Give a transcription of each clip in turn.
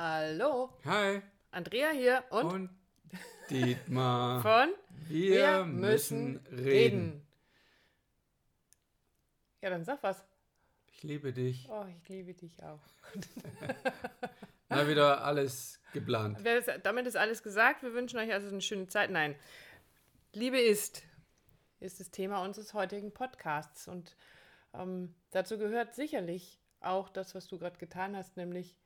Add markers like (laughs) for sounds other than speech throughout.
Hallo, Hi. Andrea hier und, Und, Dietmar. (laughs) von Wir, müssen reden. Ja, dann sag was. Ich liebe dich. Oh, ich liebe dich auch. (laughs) Mal wieder alles geplant. Damit ist alles gesagt. Wir wünschen euch also eine schöne Zeit. Nein, Liebe ist, ist das Thema unseres heutigen Podcasts. Und ähm, dazu gehört sicherlich auch das, was du gerade getan hast, nämlich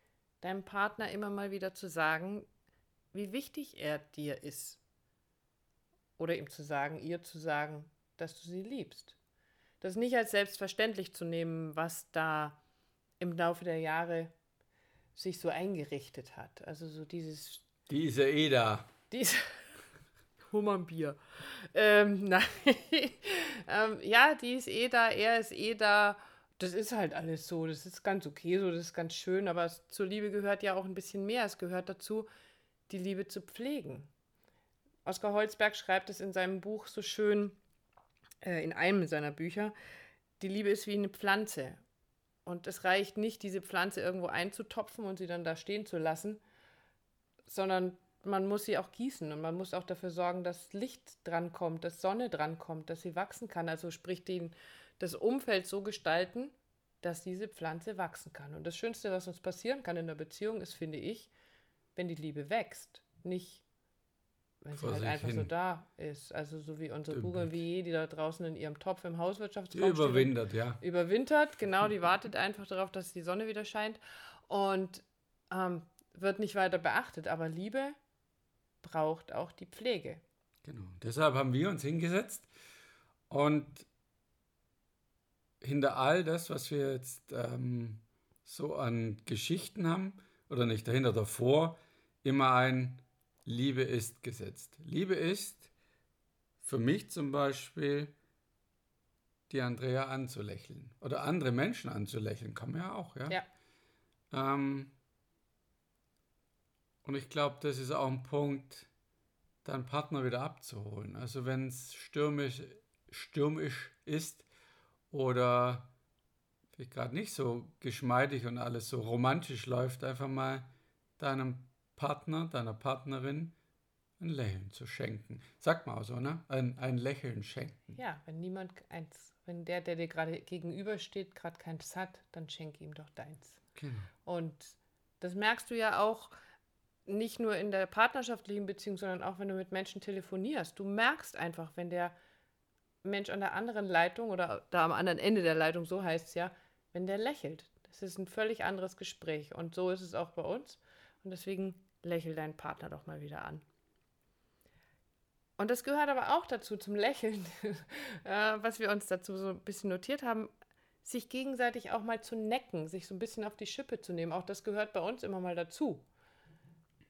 deinem Partner immer mal wieder zu sagen, wie wichtig er dir ist. Oder ihm zu sagen, ihr zu sagen, dass du sie liebst. Das nicht als selbstverständlich zu nehmen, was da im Laufe der Jahre sich so eingerichtet hat. Also so dieses, Diese Eda. diese (laughs) Hummernbier. Ähm, (laughs) nein. ähm, ja, die ist eh da, er ist eh da. Das ist halt alles so. Das ist ganz okay so, das ist ganz schön. Aber zur Liebe gehört ja auch ein bisschen mehr. Es gehört dazu, die Liebe zu pflegen. Oskar Holzberg schreibt es in seinem Buch so schön, äh, in einem seiner Bücher. Die Liebe ist wie eine Pflanze. Und es reicht nicht, diese Pflanze irgendwo einzutopfen und sie dann da stehen zu lassen, sondern man muss sie auch gießen und man muss auch dafür sorgen, dass Licht drankommt, dass Sonne drankommt, dass sie wachsen kann. Also sprich den, das Umfeld so gestalten, dass diese Pflanze wachsen kann. Und das Schönste, was uns passieren kann in der Beziehung, ist, finde ich, wenn die Liebe wächst. Nicht, wenn sie halt einfach so hin. da ist. Also so wie unsere Dümpelt. Bougainvillea, die da draußen in ihrem Topf im Hauswirtschaftsraum steht überwintert, ja. überwintert, genau, die wartet einfach darauf, dass die Sonne wieder scheint und ähm, wird nicht weiter beachtet. Aber Liebe braucht auch die Pflege. Genau. Deshalb haben wir uns hingesetzt und hinter all das, was wir jetzt ähm, so an Geschichten haben, oder nicht dahinter, davor, immer ein Liebe ist gesetzt. Liebe ist für mich zum Beispiel, die Andrea anzulächeln. Oder andere Menschen anzulächeln, kann man ja auch, ja. Ja. Ähm, und ich glaube, das ist auch ein Punkt, deinen Partner wieder abzuholen. Also wenn es stürmisch, stürmisch ist oder vielleicht gerade nicht so geschmeidig und alles so romantisch läuft, einfach mal deinem Partner, deiner Partnerin ein Lächeln zu schenken. Sagt man auch so, ne? Ein, ein Lächeln schenken. Ja, wenn niemand eins, wenn der, der dir gerade gegenübersteht, gerade keins hat, dann schenke ihm doch deins. Genau. Und das merkst du ja auch nicht nur in der partnerschaftlichen Beziehung, sondern auch wenn du mit Menschen telefonierst. Du merkst einfach, wenn der Mensch an der anderen Leitung oder da am anderen Ende der Leitung, so heißt es ja, wenn der lächelt. Das ist ein völlig anderes Gespräch. Und so ist es auch bei uns. Und deswegen lächel deinen Partner doch mal wieder an. Und das gehört aber auch dazu, zum Lächeln, (laughs) äh, was wir uns dazu so ein bisschen notiert haben, sich gegenseitig auch mal zu necken, sich so ein bisschen auf die Schippe zu nehmen. Auch das gehört bei uns immer mal dazu.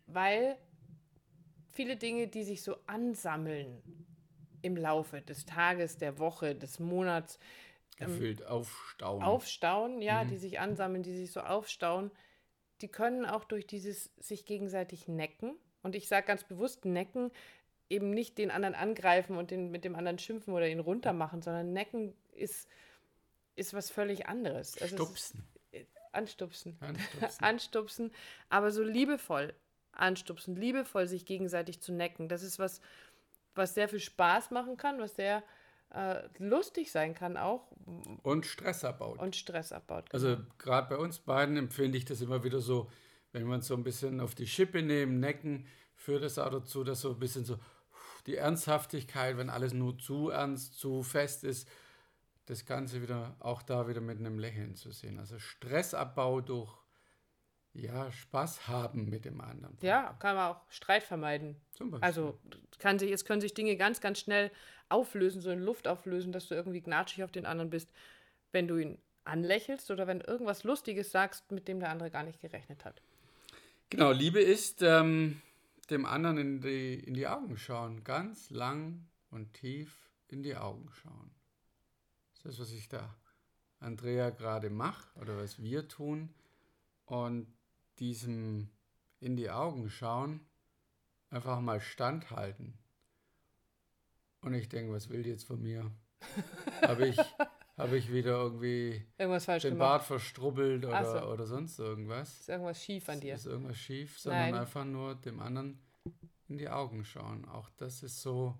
Weil viele Dinge, die sich so ansammeln im Laufe des Tages, der Woche, des Monats, Gefühlt aufstauen. aufstauen, ja, die sich ansammeln, die sich so aufstauen, die können auch durch dieses sich gegenseitig necken. Und ich sage ganz bewusst necken, eben nicht den anderen angreifen und den, mit dem anderen schimpfen oder ihn runtermachen, sondern necken ist, ist was völlig anderes. Also ist- Stupsen. Anstupsen. Anstupsen. (laughs) anstupsen, aber so liebevoll anstupsen, liebevoll sich gegenseitig zu necken. Das ist was, was sehr viel Spaß machen kann, was sehr äh, lustig sein kann auch Und Stress abbaut. und Stress abbaut. Also gerade bei uns beiden empfinde ich das immer wieder so, wenn wir uns so ein bisschen auf die Schippe nehmen, necken, führt es auch dazu, dass so ein bisschen so die Ernsthaftigkeit, wenn alles nur zu ernst, zu fest ist, das Ganze wieder auch da wieder mit einem Lächeln zu sehen. Also Stressabbau durch ja, Spaß haben mit dem anderen. Ja, kann man auch Streit vermeiden. Zum Beispiel. Also kann sich, es können sich Dinge ganz, ganz schnell auflösen, so in Luft auflösen, dass du irgendwie gnatschig auf den anderen bist, wenn du ihn anlächelst oder wenn irgendwas Lustiges sagst, mit dem der andere gar nicht gerechnet hat. Genau, Liebe ist ähm, dem anderen in die, in die Augen schauen. Ganz lang und tief in die Augen schauen. Das ist das, was ich da Andrea gerade mache oder was wir tun. Und diesem in die Augen schauen einfach mal standhalten. Und ich denke, was will die jetzt von mir? (laughs) Habe ich habe ich wieder irgendwie Irgendwas falsch den gemacht. Bart verstrubbelt oder, so. oder sonst irgendwas. Ist irgendwas schief an dir. Ist irgendwas schief, sondern Nein. einfach nur dem anderen in die Augen schauen. Auch das ist so,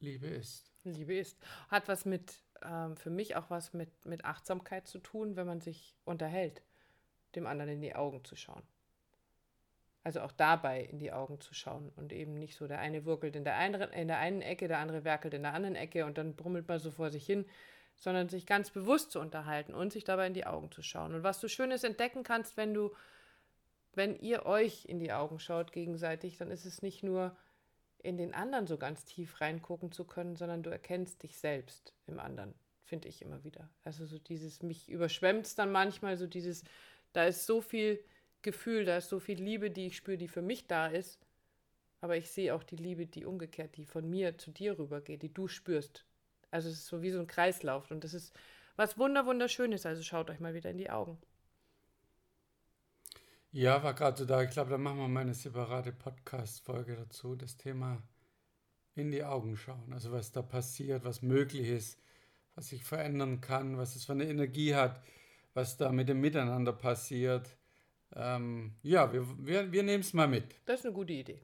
Liebe ist. Liebe ist. Hat was mit, ähm, für mich auch was mit, mit Achtsamkeit zu tun, wenn man sich unterhält, dem anderen in die Augen zu schauen. Also auch dabei in die Augen zu schauen und eben nicht so, der eine wirkelt in der einen, in der einen Ecke, der andere werkelt in der anderen Ecke und dann brummelt man so vor sich hin, sondern sich ganz bewusst zu unterhalten und sich dabei in die Augen zu schauen. Und was du Schönes entdecken kannst, wenn du, wenn ihr euch in die Augen schaut gegenseitig, dann ist es nicht nur in den anderen so ganz tief reingucken zu können, sondern du erkennst dich selbst im anderen, finde ich immer wieder. Also so dieses, mich überschwemmt dann manchmal, so dieses, da ist so viel Gefühl, da ist so viel Liebe, die ich spüre, die für mich da ist, aber ich sehe auch die Liebe, die umgekehrt, die von mir zu dir rübergeht, die du spürst. Also es ist so wie so ein Kreislauf und das ist was wunder wunderschönes, also schaut euch mal wieder in die Augen. Ja, war gerade so da. Ich glaube, da machen wir mal eine separate Podcast-Folge dazu. Das Thema in die Augen schauen. Also was da passiert, was möglich ist, was sich verändern kann, was es für eine Energie hat, was da mit dem Miteinander passiert. Ähm, ja, wir, wir, wir nehmen es mal mit. Das ist eine gute Idee.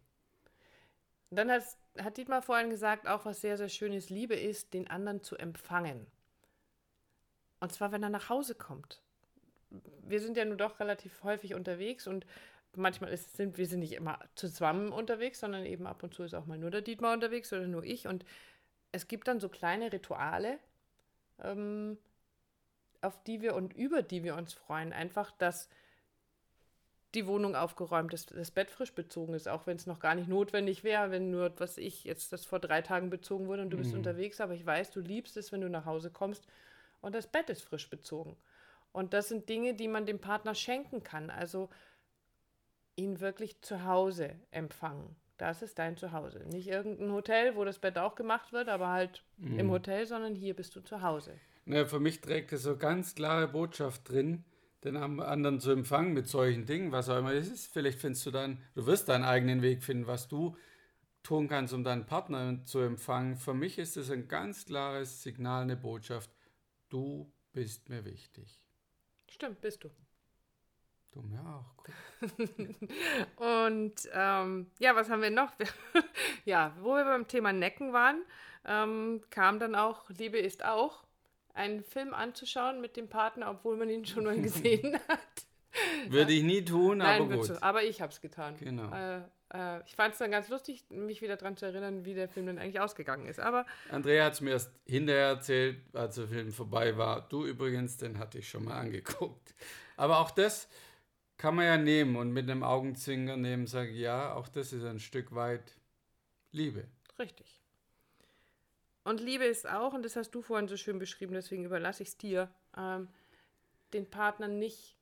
Dann hat, hat Dietmar vorhin gesagt, auch was sehr, sehr schönes Liebe ist, den anderen zu empfangen. Und zwar, wenn er nach Hause kommt. Wir sind ja nun doch relativ häufig unterwegs und manchmal ist, sind wir sind nicht immer zusammen unterwegs, sondern eben ab und zu ist auch mal nur der Dietmar unterwegs oder nur ich. Und es gibt dann so kleine Rituale, ähm, auf die wir und über die wir uns freuen. Einfach, dass die Wohnung aufgeräumt ist, das Bett frisch bezogen ist, auch wenn es noch gar nicht notwendig wäre, wenn nur, was ich jetzt das vor drei Tagen bezogen wurde und du bist Mhm. unterwegs, aber ich weiß, du liebst es, wenn du nach Hause kommst und das Bett ist frisch bezogen. Und das sind Dinge, die man dem Partner schenken kann. Also ihn wirklich zu Hause empfangen. Das ist dein Zuhause. Nicht irgendein Hotel, wo das Bett auch gemacht wird, aber halt im Hotel, sondern hier bist du zu Hause. Ja, für mich trägt es so ganz klare Botschaft drin, den anderen zu empfangen mit solchen Dingen, was auch immer es ist. Vielleicht findest du dann, du wirst deinen eigenen Weg finden, was du tun kannst, um deinen Partner zu empfangen. Für mich ist es ein ganz klares Signal, eine Botschaft. Du bist mir wichtig. Stimmt, bist du. Du mir auch. (laughs) Und ähm, ja, was haben wir noch? (laughs) ja, wo wir beim Thema Necken waren, ähm, kam dann auch Liebe ist auch, einen Film anzuschauen mit dem Partner, obwohl man ihn schon mal (laughs) gesehen hat. Würde ich nie tun, Nein, aber gut. du, aber ich habe es getan. Genau. Äh, äh, ich fand es dann ganz lustig, mich wieder daran zu erinnern, wie der Film dann eigentlich ausgegangen ist. Aber Andrea hat es mir erst hinterher erzählt, als der Film vorbei war. Du übrigens, den hatte ich schon mal angeguckt. Aber auch das kann man ja nehmen und mit einem Augenzwinger nehmen, sage ich, ja, auch das ist ein Stück weit Liebe. richtig. Und Liebe ist auch, und das hast du vorhin so schön beschrieben, deswegen überlasse ich es dir, ähm, den Partner nicht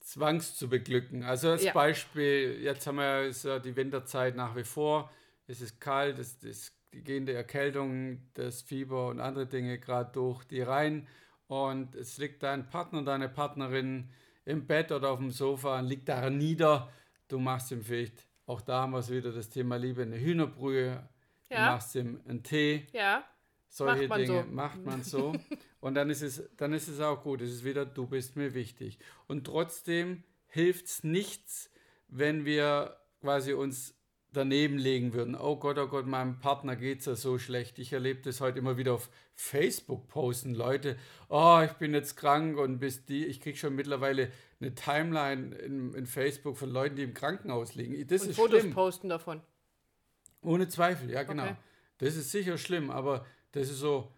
Zwangs zu beglücken. Also als Ja. Beispiel, jetzt haben wir ist ja die Winterzeit nach wie vor. Es ist kalt, es ist die gehende Erkältung, das Fieber und andere Dinge gerade durch die Reihen. Und es liegt dein Partner, deine Partnerin im Bett oder auf dem Sofa und liegt daran nieder. Du machst ihm vielleicht, auch da haben wir es wieder das Thema Liebe, eine Hühnerbrühe. Ja. machst ihm einen Tee. Ja, Solche Macht Dinge so. macht man so. (laughs) Und dann ist, es, dann ist es auch gut. Es ist wieder, du bist mir wichtig. Und trotzdem hilft es nichts, wenn wir quasi uns daneben legen würden. Oh Gott, oh Gott, meinem Partner geht es ja so schlecht. Ich erlebe das heute immer wieder auf Facebook posten. Leute, oh, ich bin jetzt krank und bis die, ich kriege schon mittlerweile eine Timeline in, in Facebook von Leuten, die im Krankenhaus liegen. Das und ist Fotos schlimm. posten davon. Ohne Zweifel, ja, genau. Okay. Das ist sicher schlimm, aber das ist so,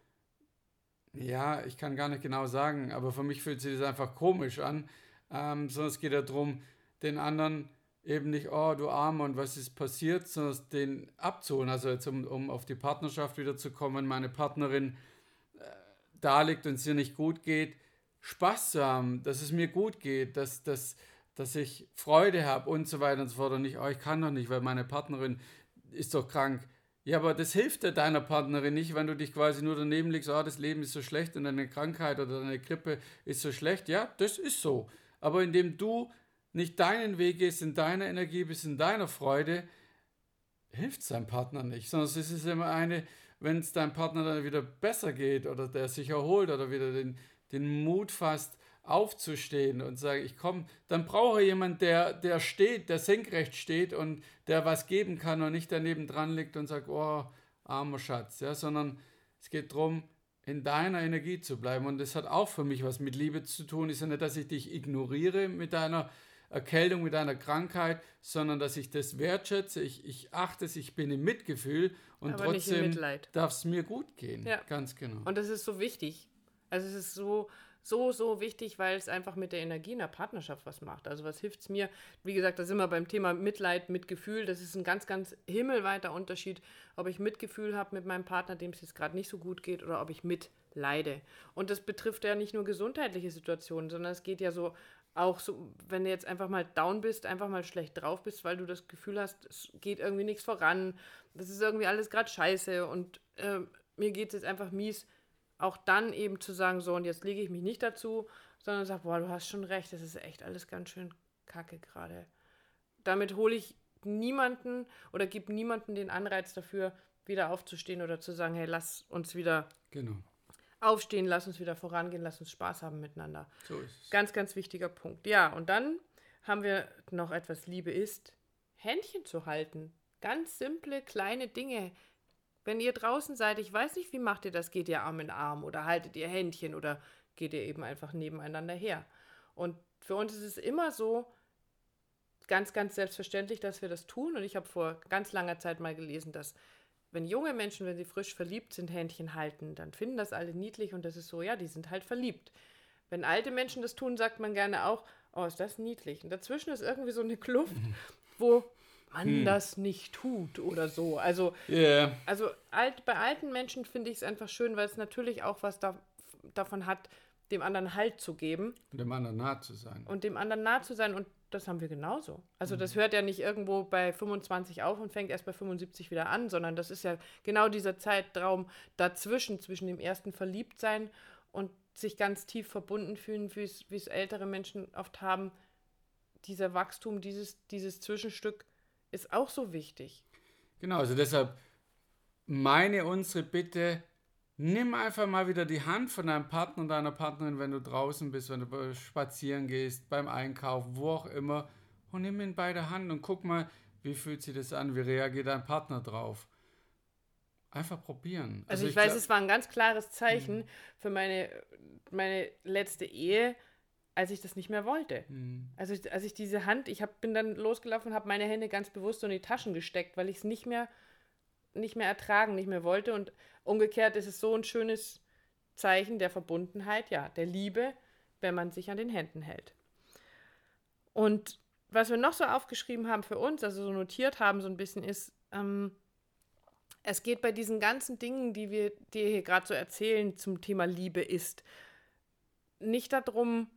ja, ich kann gar nicht genau sagen, aber für mich fühlt sich das einfach komisch an. Ähm, sondern es geht ja darum, den anderen eben nicht, oh, du Armer und was ist passiert, sondern den abzuholen. Also jetzt, um, um auf die Partnerschaft wieder zu kommen, meine Partnerin äh, da liegt und es ihr nicht gut geht, Spaß zu haben, dass es mir gut geht, dass, dass, dass ich Freude habe und so weiter und so fort. Und nicht, oh, ich kann doch nicht, weil meine Partnerin ist doch krank. Ja, aber das hilft ja deiner Partnerin nicht, wenn du dich quasi nur daneben legst, oh, das Leben ist so schlecht und deine Krankheit oder deine Grippe ist so schlecht. Ja, das ist so. Aber indem du nicht deinen Weg gehst, in deiner Energie bist, in deiner Freude, hilft es deinem Partner nicht, es ist immer eine, wenn es deinem Partner dann wieder besser geht oder der sich erholt oder wieder den, den Mut fasst, aufzustehen und sagen, ich komme, dann brauche jemand, der, der steht, der senkrecht steht und der was geben kann und nicht daneben dran liegt und sagt, oh, armer Schatz, ja, sondern es geht darum, in deiner Energie zu bleiben. Und das hat auch für mich was mit Liebe zu tun. Ist ja nicht, dass ich dich ignoriere mit deiner Erkältung, mit deiner Krankheit, sondern dass ich das wertschätze, ich, ich achte es, ich bin im Mitgefühl und Aber trotzdem darf es mir gut gehen. Ja. Ganz genau. Und das ist so wichtig. Also es ist so, so, so wichtig, weil es einfach mit der Energie in der Partnerschaft was macht. Also was hilft es mir? Wie gesagt, da sind wir beim Thema Mitleid, Mitgefühl. Das ist ein ganz, ganz himmelweiter Unterschied, ob ich Mitgefühl habe mit meinem Partner, dem es jetzt gerade nicht so gut geht, oder ob ich mitleide. Und das betrifft ja nicht nur gesundheitliche Situationen, sondern es geht ja so auch so, wenn du jetzt einfach mal down bist, einfach mal schlecht drauf bist, weil du das Gefühl hast, es geht irgendwie nichts voran, das ist irgendwie alles gerade scheiße und äh, mir geht es jetzt einfach mies auch dann eben zu sagen, so und jetzt lege ich mich nicht dazu, sondern sage, boah, du hast schon recht, das ist echt alles ganz schön kacke gerade. Damit hole ich niemanden oder gebe niemanden den Anreiz dafür, wieder aufzustehen oder zu sagen, hey, lass uns wieder genau. aufstehen, lass uns wieder vorangehen, lass uns Spaß haben miteinander. So ist es. Ganz, ganz wichtiger Punkt. Ja, und dann haben wir noch etwas Liebe ist, Händchen zu halten. Ganz simple, kleine Dinge. Wenn ihr draußen seid, ich weiß nicht, wie macht ihr das? Geht ihr Arm in Arm oder haltet ihr Händchen oder geht ihr eben einfach nebeneinander her? Und für uns ist es immer so ganz, ganz selbstverständlich, dass wir das tun. Und ich habe vor ganz langer Zeit mal gelesen, dass wenn junge Menschen, wenn sie frisch verliebt sind, Händchen halten, dann finden das alle niedlich und das ist so, ja, die sind halt verliebt. Wenn alte Menschen das tun, sagt man gerne auch, oh, ist das niedlich. Und dazwischen ist irgendwie so eine Kluft, (laughs) wo man hm. das nicht tut oder so. Also, yeah. also alt, bei alten Menschen finde ich es einfach schön, weil es natürlich auch was da, davon hat, dem anderen Halt zu geben. Und dem anderen nah zu sein. Und dem anderen nah zu sein. Und das haben wir genauso. Also das mhm. hört ja nicht irgendwo bei 25 auf und fängt erst bei 75 wieder an, sondern das ist ja genau dieser Zeitraum dazwischen, zwischen dem ersten Verliebtsein und sich ganz tief verbunden fühlen, wie es ältere Menschen oft haben. Dieser Wachstum, dieses, dieses Zwischenstück, ist auch so wichtig. Genau, also deshalb meine unsere Bitte, nimm einfach mal wieder die Hand von deinem Partner und deiner Partnerin, wenn du draußen bist, wenn du spazieren gehst, beim Einkaufen, wo auch immer, und nimm ihn bei der Hand und guck mal, wie fühlt sich das an, wie reagiert dein Partner drauf. Einfach probieren. Also, also ich, ich, weiß, es war ein ganz klares Zeichen für meine, meine letzte Ehe, als ich das nicht mehr wollte. Mhm. Also als ich diese Hand, ich hab, bin dann losgelaufen habe meine Hände ganz bewusst in die Taschen gesteckt, weil ich es nicht mehr, nicht mehr ertragen, nicht mehr wollte. Und umgekehrt ist es so ein schönes Zeichen der Verbundenheit, ja, der Liebe, wenn man sich an den Händen hält. Und was wir noch so aufgeschrieben haben für uns, also so notiert haben so ein bisschen, ist, ähm, es geht bei diesen ganzen Dingen, die wir dir hier gerade so erzählen zum Thema Liebe ist, nicht darum,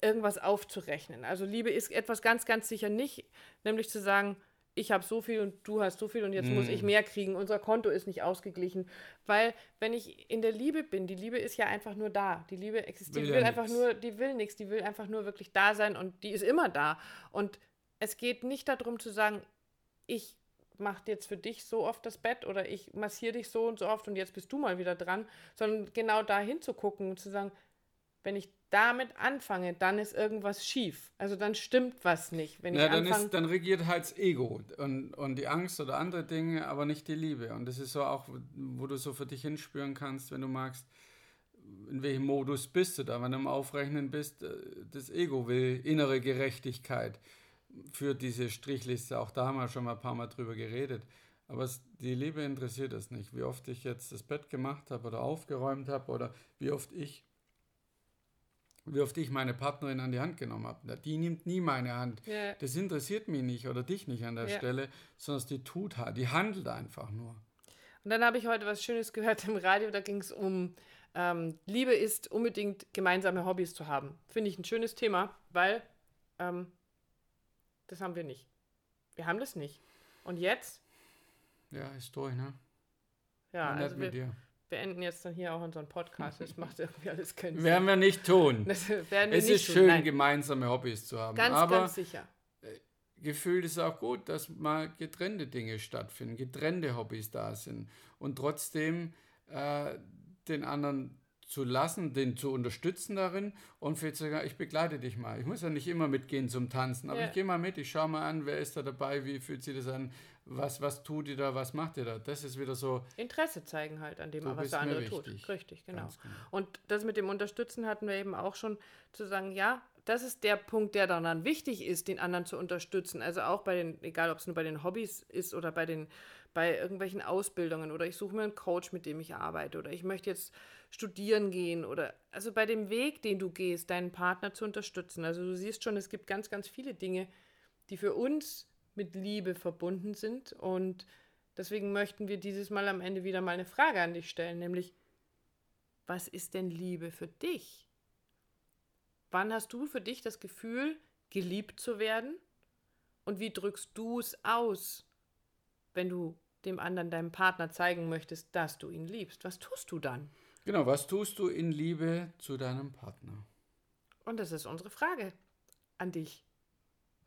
irgendwas aufzurechnen. Also Liebe ist etwas ganz, ganz sicher nicht, nämlich zu sagen, ich habe so viel und du hast so viel und jetzt mm. muss ich mehr kriegen, unser Konto ist nicht ausgeglichen. Weil wenn ich in der Liebe bin, die Liebe ist ja einfach nur da. Die Liebe existiert, will, die will ja einfach nix. nur, die will nichts, die will einfach nur wirklich da sein und die ist immer da. Und es geht nicht darum zu sagen, ich mache jetzt für dich so oft das Bett oder ich massiere dich so und so oft und jetzt bist du mal wieder dran, sondern genau da hinzugucken und zu sagen, wenn ich damit anfange, dann ist irgendwas schief. Also dann stimmt was nicht. Wenn ja, ich dann, ist, dann regiert halt das Ego und, und die Angst oder andere Dinge, aber nicht die Liebe. Und das ist so auch, wo du so für dich hinspüren kannst, wenn du magst, in welchem Modus bist du da. Wenn du am Aufrechnen bist, äh, das Ego will innere Gerechtigkeit für diese Strichliste. Auch da haben wir schon mal ein paar Mal drüber geredet. Aber es, die Liebe interessiert das nicht. Wie oft ich jetzt das Bett gemacht habe oder aufgeräumt habe oder wie oft ich wie oft ich meine Partnerin an die Hand genommen habe. Die nimmt nie meine Hand. Ja. Das interessiert mich nicht oder dich nicht an der ja. Stelle, sondern die tut halt, die handelt einfach nur. Und dann habe ich heute was Schönes gehört im Radio, da ging es um ähm, Liebe ist unbedingt gemeinsame Hobbys zu haben. Finde ich ein schönes Thema, weil ähm, das haben wir nicht. Wir haben das nicht. Und jetzt? Ja, ist durch, ne? Ja, also wir, dir beenden jetzt dann hier auch unseren Podcast. Das macht irgendwie alles keinen (laughs) Sinn. Werden wir nicht tun. (laughs) es ist tun. schön, Nein. gemeinsame Hobbys zu haben. Ganz, Aber ganz sicher. Äh, gefühlt ist auch gut, dass mal getrennte Dinge stattfinden, getrennte Hobbys da sind und trotzdem äh, den anderen zu lassen, den zu unterstützen darin und vielleicht sogar, ich begleite dich mal. Ich muss ja nicht immer mitgehen zum Tanzen, aber ja. ich gehe mal mit, ich schaue mal an, wer ist da dabei, wie fühlt sich das an, was, was tut ihr da, was macht ihr da? Das ist wieder so. Interesse zeigen halt an dem, was der andere tut. Richtig, genau. genau. Und das mit dem Unterstützen hatten wir eben auch schon zu sagen, ja, das ist der Punkt, der dann wichtig ist, den anderen zu unterstützen. Also auch bei den, egal ob es nur bei den Hobbys ist oder bei den, bei irgendwelchen Ausbildungen oder ich suche mir einen Coach, mit dem ich arbeite oder ich möchte jetzt studieren gehen oder also bei dem Weg, den du gehst, deinen Partner zu unterstützen. Also du siehst schon, es gibt ganz, ganz viele Dinge, die für uns mit Liebe verbunden sind und deswegen möchten wir dieses Mal am Ende wieder mal eine Frage an dich stellen, nämlich was ist denn Liebe für dich? Wann hast du für dich das Gefühl, geliebt zu werden? Und wie drückst du es aus, wenn du dem anderen, deinem Partner zeigen möchtest, dass du ihn liebst? Was tust du dann? Genau, was tust du in Liebe zu deinem Partner? Und das ist unsere Frage an dich.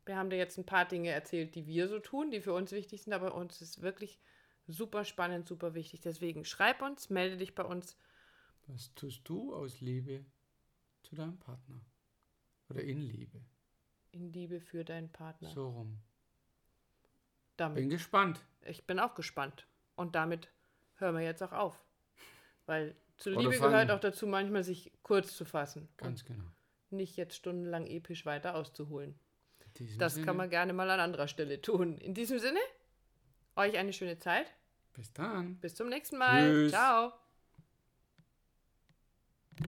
Wir haben dir jetzt ein paar Dinge erzählt, die wir so tun, die für uns wichtig sind, aber uns ist wirklich super spannend, super wichtig. Deswegen schreib uns, melde dich bei uns. Was tust du aus Liebe zu deinem Partner? Oder in Liebe. In Liebe für deinen Partner. So rum. Damit. Bin gespannt. Ich bin auch gespannt. Und damit hören wir jetzt auch auf. Weil zu Liebe gehört auch dazu, manchmal sich kurz zu fassen. Ganz genau. Nicht jetzt stundenlang episch weiter auszuholen. Das Sinne. kann man gerne mal an anderer Stelle tun. In diesem Sinne, euch eine schöne Zeit. Bis dann. Bis zum nächsten Mal. Tschüss. Ciao.